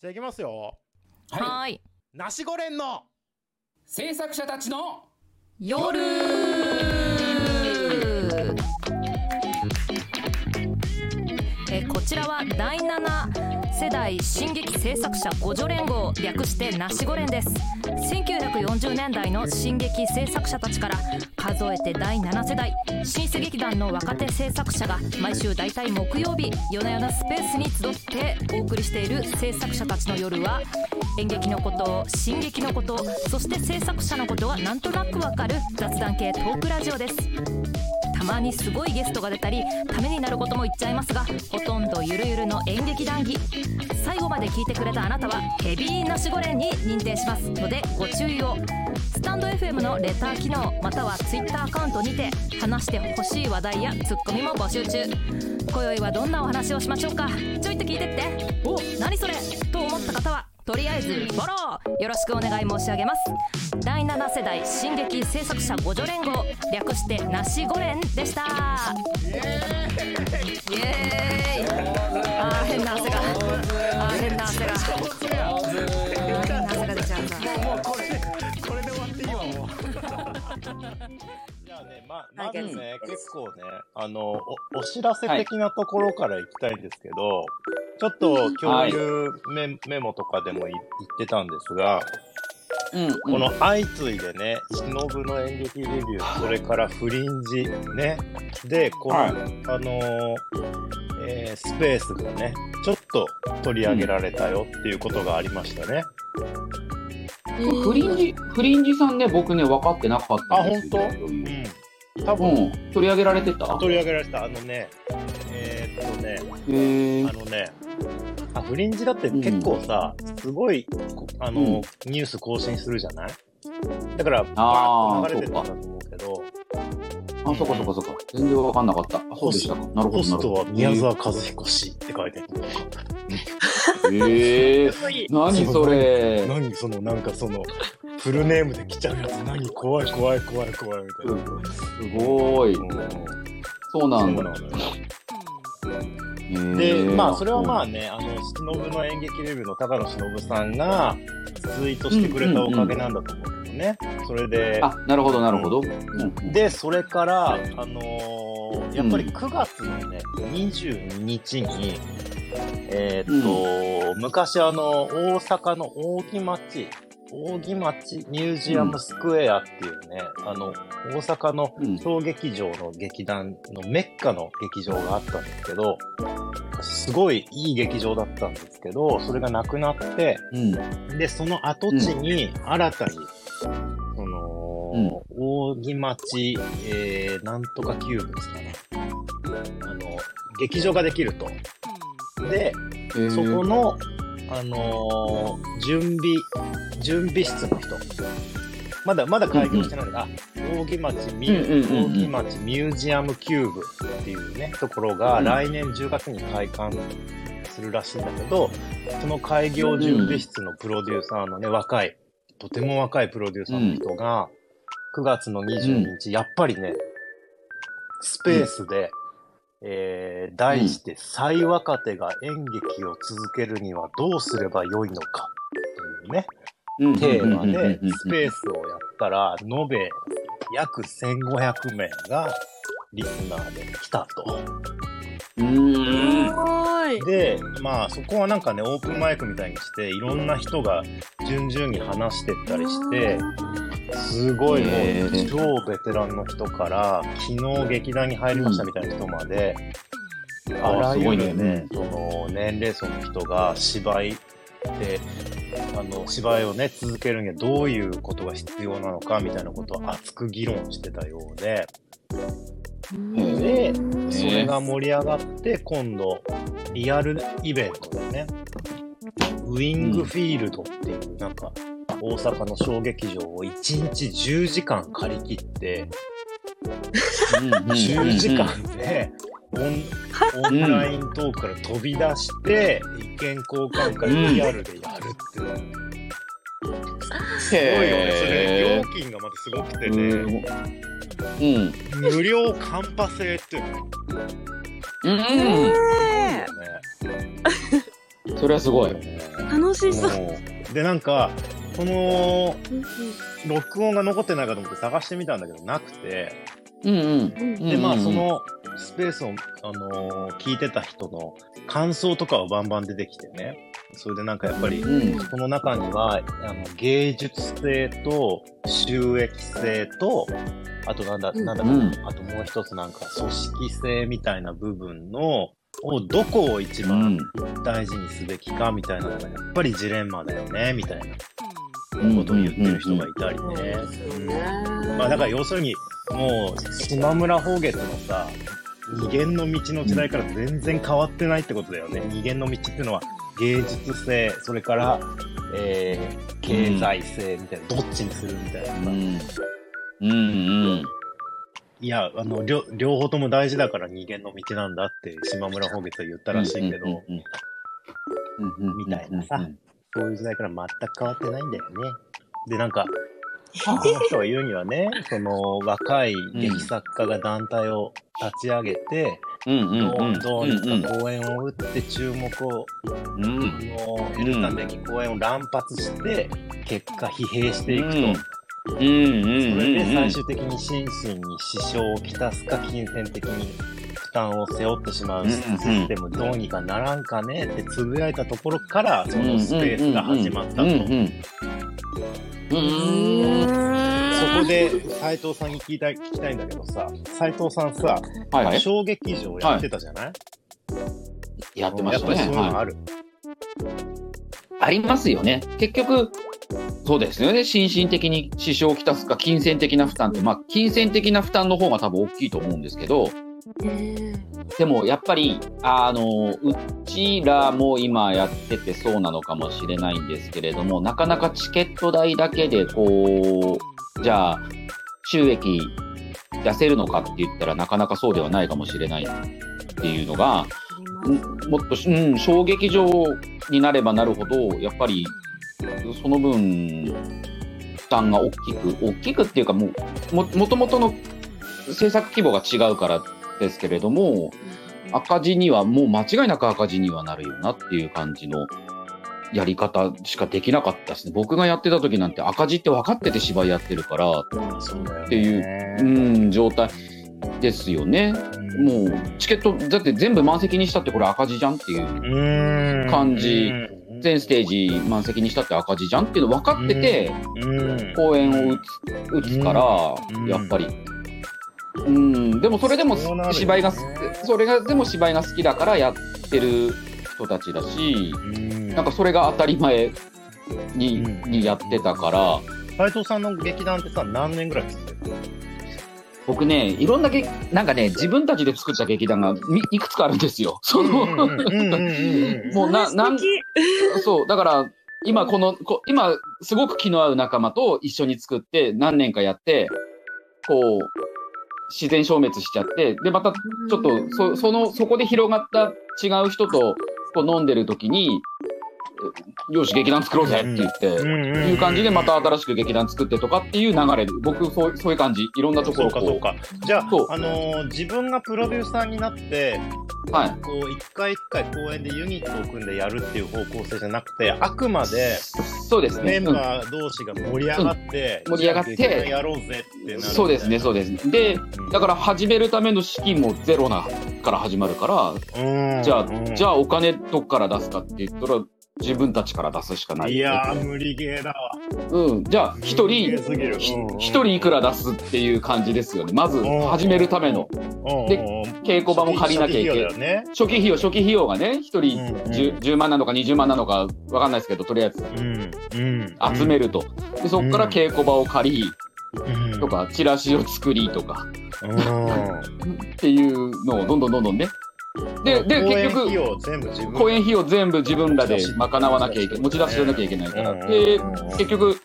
じゃあいきますよ。はい。ナシゴレンの。制作者たちの。夜えこちらは第7世代進撃制作者互助連合略してナシゴ連です。1940年代の進撃制作者たちから数えて第7世代新世劇団の若手制作者が毎週大体木曜日夜な夜なスペースに集ってお送りしている制作者たちの夜は演劇のこと進撃のことそして制作者のことがなんとなくわかる雑談系トークラジオです。たまにすごいゲストが出たりためになることも言っちゃいますがほとんどゆるゆるの演劇談義最後まで聞いてくれたあなたはヘビーなしごれんに認定します。のでご注意を。スタンド FM のレター機能または Twitter アカウントにて話してほしい話題やツッコミも募集中。今宵はどんなお話をしましょうか。ちょいと聞いてって。お。何それ。と思った方はとりあえずフォローよろしくお願い申し上げます。第7世代進撃制作者互助連合略してなしご連でした。イエーイ。あー変な汗が。あー変な汗がゃあねままずね結構ねあのおお知らせ的なところからいきたいんですけど、ちょっと共有メ,、メモとかでもい言ってたんですが、うんこの相次いでね、忍の演劇レビュー、それからフリンジね、で、この、はい。あのーえースペースがね、ちょっと取り上げられたよっていうことがありましたね。フリンジフリンジさんね僕ね分かってなかったんですよ。あ本うんうん。多分、うん取り上げられてた？取り上げられた、あのね、えーっとね、へえあのね、あ、フリンジだって結構さ、すごい、こあの、うん。ニュース更新するじゃない？だから、あーバーッと流れてたんだと思うけど、あそこそこそこ全然分かんなかった。あそうでしたか。なるほホストどなるほど。は宮沢和彦氏って書いてある。へえ 何それ。何そのなんかそのフルネームで来ちゃうやつ。何怖い怖い怖い怖いみたいな。すごい。うん。そうなんだ。で、まあそれはまあね、あの、忍の演劇レビューの高野忍さんがツイートしてくれたおかげなんだと思うね。それで、あなるほどなるほど。うん。で、それから、あのーやっぱり9月のね、22日に、えーっと、昔あの、大阪の扇町、扇町ミュージアムスクエアっていうね、あの、大阪のうん。小劇場の劇団のメッカの劇場があったんですけど、すごいいい劇場だったんですけど、それがなくなって、うん。で、その跡地に新たに、その、扇町、えー、なんとかキューブですかね。あの、劇場ができると。で、へーそこの、あのー準備、準備室の人。まだ、まだ開業してないのが、扇町ミュうんうんうんうん扇町ミュージアムキューブっていうね、ところがうん来年10月に開館するらしいんだけど、その開業準備室のプロデューサーのね、若い、とても若いプロデューサーの人が、9月の22日、やっぱりね、スペースで、えー、題して、最若手が演劇を続けるにはどうすればよいのか、というね、うん。テーマでスペースをやったら、延べ約1500名がリスナーで来たと。うーんごい。で、まあそこはなんかね、オープンマイクみたいにして、いろんな人が順々に話してったりして、すごいもへうー超ベテランの人から、昨日劇団に入りましたみたいな人まで、あらゆるね、その年齢層の人が芝居で、あの、芝居をね、続けるにはどういうことが必要なのかみたいなことを熱く議論してたようで、で、それが盛り上がって、今度、リアルイベントでね、ウィングフィールドっていう、なんか、大阪の小劇場を1日10時間借り切って、10時間でオンオンライントークから飛び出して、意見交換会リアルでやるって。いう。すごいよね。それ、料金がまたすごくてね、うん無料カンパ制っていうの。うんねそれはすごい。楽しそう。で、なんか、この、うん録音が残ってないかと思って探してみたんだけど、なくて、うんうん。うんで、まあ、そのスペースを、あのー聞いてた人の感想とかはバンバン出てきてね。それでなんかやっぱり、うんこの中には、あの、芸術性と収益性と、あとなんだ、うんなんだかな、うんあともう一つなんか組織性みたいな部分の、をどこを一う番ん。大事にすべきかみたいなのがやっぱりジレンマだよね、みたいなうんことを言ってる人がいたりね。まあだから要するに、もう、島村宝月のさ、二元の道の時代から全然変わってないってことだよね。二元の道っていうのは芸術性、それから、えー、経済性みたいな、どっちにするみたいなさ。うん。うんうん。いや、あの、両両方とも大事だから二元の道なんだって島村宝月は言ったらしいけど、うんうんうんみたいなさうんそういう時代から全く変わってないんだよね。で、なんか、この人が言うにはね、その若い劇作家が団体を立ち上げて、どうんうどうにか公演を打って注目を得るために公演を乱発して、結果疲弊していくと。うん。うんうんそれで最うん終的に心身に支障をきたすか、金銭的に負担を背負ってしまう。システムどうにかならんかねってつぶやいたところから、そのスペースが始まったと。こで斉藤さんに聞きたい聞きたいんだけどさ、斉藤さんさ、はいはい。小劇場やってたじゃない、やってましたね。やっぱりそういうのはいある。ありますよね。結局、そうですよね。心身的に支障をきたすか、金銭的な負担って、まあ、金銭的な負担の方が多分大きいと思うんですけど、えでもやっぱり、あの、うちらも今やっててそうなのかもしれないんですけれども、なかなかチケット代だけで、こう、じゃあ、収益出せるのかって言ったらなかなかそうではないかもしれないっていうのが、んもっとし、うん、小劇場になればなるほど、やっぱり、その分、負担が大きく、大きくっていうかもう、も、もともとの制作規模が違うからですけれども、赤字には、もう間違いなく赤字にはなるよなっていう感じのやり方しかできなかったですね。僕がやってた時なんて赤字って分かってて芝居やってるから。っていううん、状態ですよね。うんもう、チケット、だって全部満席にしたってこれ赤字じゃんっていう。うん感じうん全ステージ満席にしたって赤字じゃんっていうの分かってて、うん公演を打つ打つから、うんやっぱり。うん、でもそれでも芝居が、それが、でも芝居が好きだからやってる人たちだし、うん。なんかそれが当たり前に,、うん。にやってたから、斉藤さんの劇団ってさ、何年ぐらい続いて僕ね、いろんな劇、なんかね、自分たちで作った劇団がみいくつかあるんですよ。その、もうな、なんそう、だから、今この、こ今、すごく気の合う仲間と一緒に作って、何年かやって、こう、自然消滅しちゃって、で、また、ちょっと、そ、その、そこで広がった違う人と、こう飲んでる時に、よし、劇団作ろうぜって言って、うんうんうんいう感じで、また新しく劇団作ってとかっていう流れで、僕、そう、そういう感じ。いろんなところそうか、そうか。じゃあそう、あのー自分がプロデューサーになって、う、はい。こう、一回一回公演でユニットを組んでやるっていう方向性じゃなくて、あくまでそうですね。メンバー同士が盛り上がって、うん盛り上がってやろうぜってなる。そうですね、そうです。で、うんだから始めるための資金もゼロなから始まるから、うんじゃあ、うんじゃあお金どっから出すかって言ったら、自分たちから出すしかない。いやー、無理ゲーだわ。うん。じゃあ、一人、一人いくら出すっていう感じですよね。まず、うん始めるための。で稽古場も借りなきゃいけない。ない。初期費用、初期費用がね、一人うんうん 10, 10万なのか20万なのかわかんないですけど、とりあえずうん。うん。集めると。で、そこから稽古場を借り、うんと。か、チラシを作りとか、うん。っていうのをどんどんどんどんね。で、で、結局、公演費用全部自分らで賄わなきゃいけない。持ち出ししなきゃいけないから。うんで結局、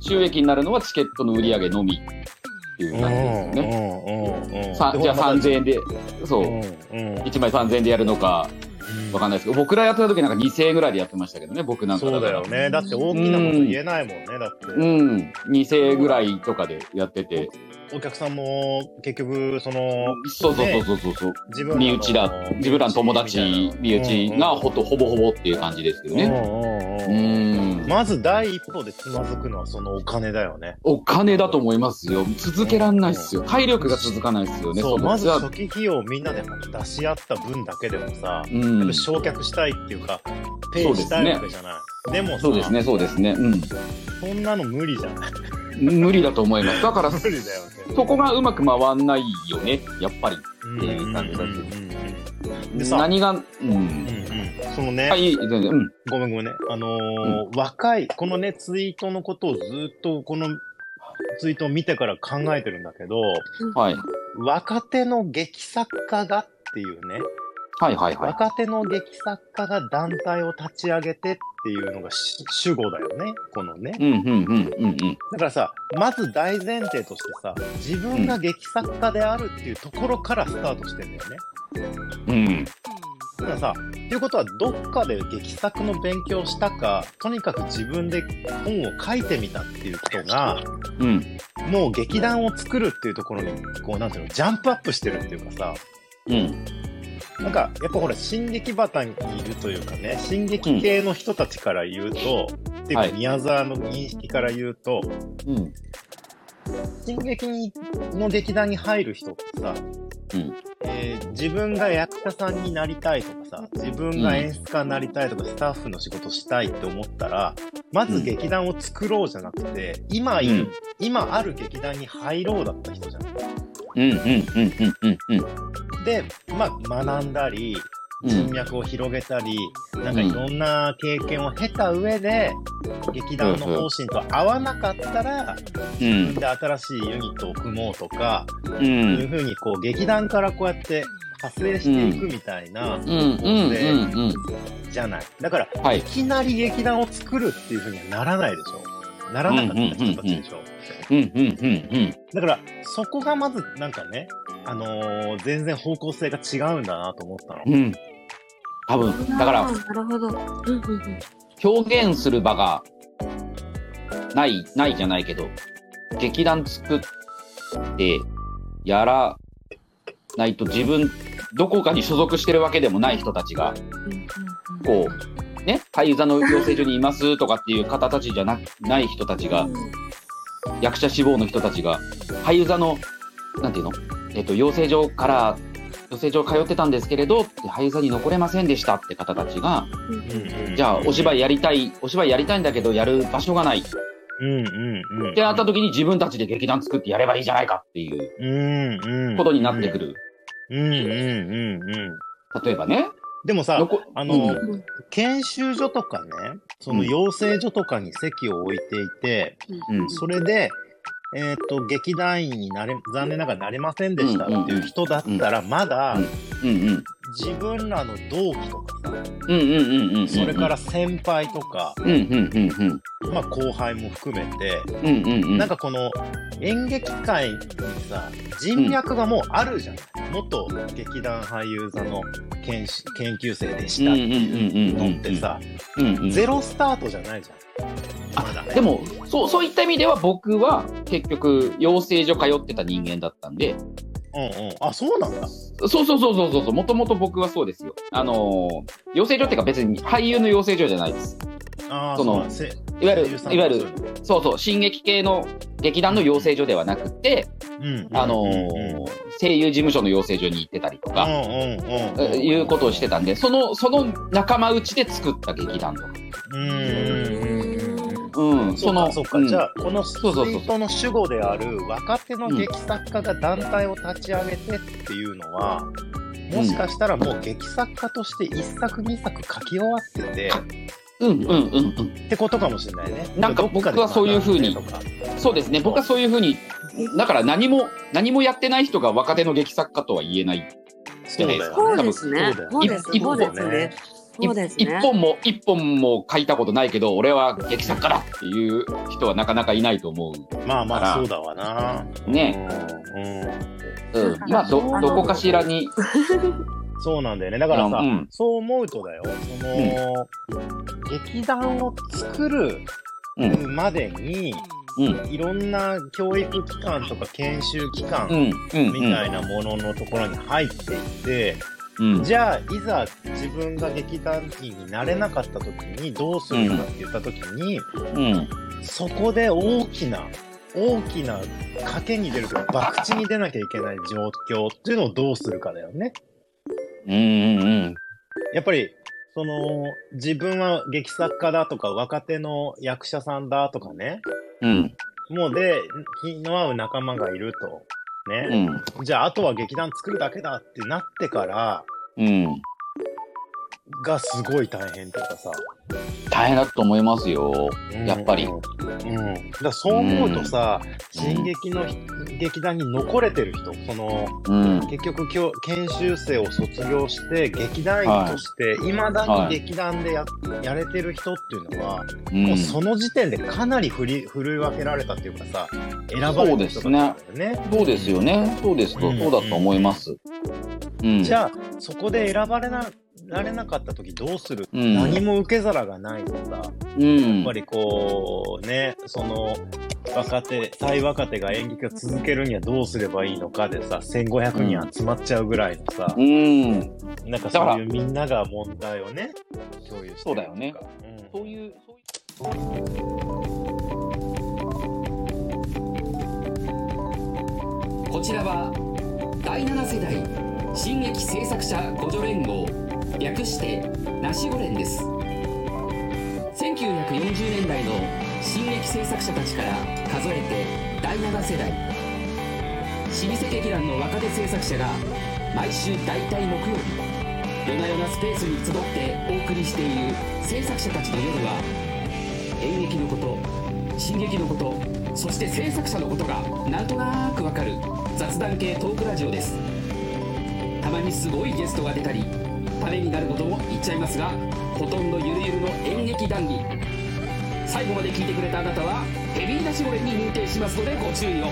収益になるのはチケットの売り上げのみっていう感じですよね。ねさじゃあ3000円で、そう、うんうん1枚3000円でやるのか、わかんないですけど、僕らやってた時なんか2000円ぐらいでやってましたけどね、僕なんかそうだよね。だって大きなこと言えないもんね。だって、うん、2000円ぐらいとかでやってて、お客さんも結局、その、そうそうそうそうそう、自分身内だ、自分らの友達、身内がほとほぼほぼっていう感じですけどね。まず第一歩でつまずくのはそのお金だよね。お金だと思いますよ。続けらんないっすよ。体力が続かないっすよね。そう、のまず初期費用をみんなで出し合った分だけでもさ、うんやっぱ焼却したいっていうか、ペイしたいわけじゃない。でもさそうですね、そうですね。うん。そんなの無理じゃない無理だと思います。だから、無理だよね。そこがうまく回んないよね、やっぱり。うんっていう感じだ何が、うん。うんうん、そのね、はい、全然、うん。ごめんごめんね。あのー若い、このね、ツイートのことをずっと、このツイートを見てから考えてるんだけど、はい。若手の劇作家がっていうね、はいはいはい。若手の劇作家が団体を立ち上げてっていうのがし主語だよね、このね。うんうんうんうんうん。だからさ、まず大前提としてさ、自分が劇作家であるっていうところからスタートしてんだよね。うん。だからさ、っていうことはどっかで劇作の勉強したか、とにかく自分で本を書いてみたっていう人が、うん。もう劇団を作るっていうところに、こうなんていうの、ジャンプアップしてるっていうかさ、うん。なんか、やっぱほら、進撃旗にいるというかね、進撃系の人たちから言うと、っていうかはい宮沢の認識から言うと、うん。進撃の劇団に入る人ってさ、うんえー自分が役者さんになりたいとかさ、自分が演出家になりたいとか、スタッフの仕事したいって思ったら、まず劇団を作ろうじゃなくて、今いる、うん今ある劇団に入ろうだった人じゃん。うんうんうんうんうんうん。で、まあ、学んだり、人脈を広げたり、なんかいろんな経験を経た上で、劇団の方針と合わなかったら、うん。で新しいユニットを組もうとか、う。そうんいうふうにこう劇団からこうやって派生していくみたいな、うんうんうんじゃない。だから、うん。はいい。きなり劇団を作るっていうふうにはならないでしょ。ならなかった人たちでしょ。うんうんうんうん。だから、そこがまずなんかね、あのー全然方向性が違うんだなと思ったの。うん。多分、だからなるほど。うんうんうん。表現する場がない、ないじゃないけど、劇団作ってやらないと自分、どこかに所属してるわけでもない人たちが、こう、ね、俳優座の養成所にいますとかっていう方たちじゃなない人たちが、役者志望の人たちが、俳優座の、なんていうの？えっと、養成所から、養成所通ってたんですけれど、俳優座に残れませんでしたって方たちが、うんじゃあ、お芝居やりたい、お芝居やりたいんだけど、やる場所がない。っうんうんうん。てなった時に自分たちで劇団作ってやればいいじゃないかっていううんうん。ことになってくる。うんうんうんうん。例えばね。でもさ、残あの、うんうん研修所とかね、その養成所とかに席を置いていて、うんそれで、えっ、と、劇団員になれ、残念ながらなれませんでしたっていう人だったら、まだ。自分らの同期とかさ。それから先輩とか。まあ後輩も含めて。なんかこの演劇界にさ、人脈がもうあるじゃん。元劇団俳優座の研修研究生でしたっていうのってさ、ゼロスタートじゃないじゃん。まだでもそうそういった意味では僕は結局養成所通ってた人間だったんで。うんうん。あ、そうなんだ。そうそうそうそうそうそう。もともと僕はそうですよ。あのー養成所っていうか別に俳優の養成所じゃないです。ああ、そのうなんだ。せいわゆるいわゆるそうそう進撃系の劇団の養成所ではなくて、うん。あのー声優事務所の養成所に行ってたりとか。いうことをしてたんでそのその仲間内で作った劇団とか、うんうんうんうん。うん、そうか、そうか。んじゃあ、このツイそうそうそうートの主語である若手の劇作家が団体を立ち上げてっていうのは、もしかしたらもう劇作家として一作二作書き終わってて、うんうんうんうんってことかもしれないね。なんか僕はそういう風にどっかで学んでとかそうですね僕はそういうふうにだから何も何もやってない人が若手の劇作家とは言えないそうだよね。そうですね。多分そうです。一そうですね。そうです一ね。本も一本も書いたことないけど俺は劇作家だっていう人はなかなかいないと思まあまあ、そうだわな。ねうん。うんう、うん、まあどどこかしらにそうなんだよね。だからさ、うんそう思うとだよ、その、劇団を作るうん。までに、うん。いろんな教育機関とか研修機関うん。うん。みたいなもののところに入っていって、うん。じゃあ、いざ自分が劇団員になれなかった時にどうするかって言った時に、うん。そこで大きな、大きな賭けに出るとか、博打に出なきゃいけない状況っていうのをどうするかだよね。うん。うん。やっぱり、その、自分は劇作家だとか、若手の役者さんだとかね、うん。もうで、気の合う仲間がいると。うね。ん。じゃあ、あとは劇団作るだけだってなってから、うん。がすごい大変というかさ。大変だと思いますよ。うんやっぱりうん。うん。だからそう思うとさ、進撃の劇団に残れてる人、その、うん。結局今日研修生を卒業して劇団員としていまだに劇団でや,、やれてる人っていうのは、うんもうその時点でかなり振り振るい分けられたっていうかさ選ばれた人たちだよねそうですよね。そうですと、うんそうだと思います。うん。じゃあそこで選ばれなられなかった時どうする、うん。何も受け皿がないとさうん。やっぱりこうねその若手最若手が演劇を続けるにはどうすればいいのかでさ1500人集まっちゃうぐらいのさ、うん。なんかそういうみんなが問題をね、共有してそうだよね。うん。そういう、そういう。こちらは第7世代新劇制作者互助連合。略してナシゴ連です。1940年代の新劇制作者たちから数えて第7世代。老舗劇団の若手制作者が毎週大体木曜日夜な夜なスペースに集ってお送りしている制作者たちの夜は演劇のこと進撃のことそして制作者のことがなんとなくわかる雑談系トークラジオです。たまにすごいゲストが出たりためになることも言っちゃいますがほとんどゆるゆるの演劇談義。最後まで聞いてくれたあなたはヘビーなしゴレに認定しますのでご注意を。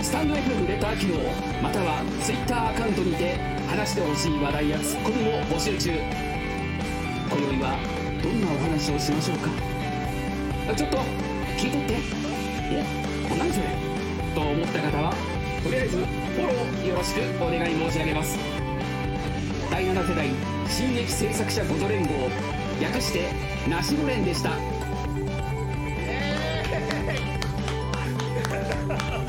スタンド FM レター機能または Twitter アカウントにて話してほしい話題やツッコミも募集中。今宵はどんなお話をしましょうか。ちょっと聞いとって。え何それと思った方はとりあえずフォローよろしくお願い申し上げます第7世代新劇制作者ごと連合略してナシゴ連でした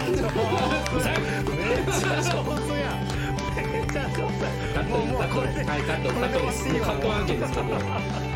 めっちゃ上手やん。めっちゃ上手やん。もうもうこれではいカットカットですカット案件です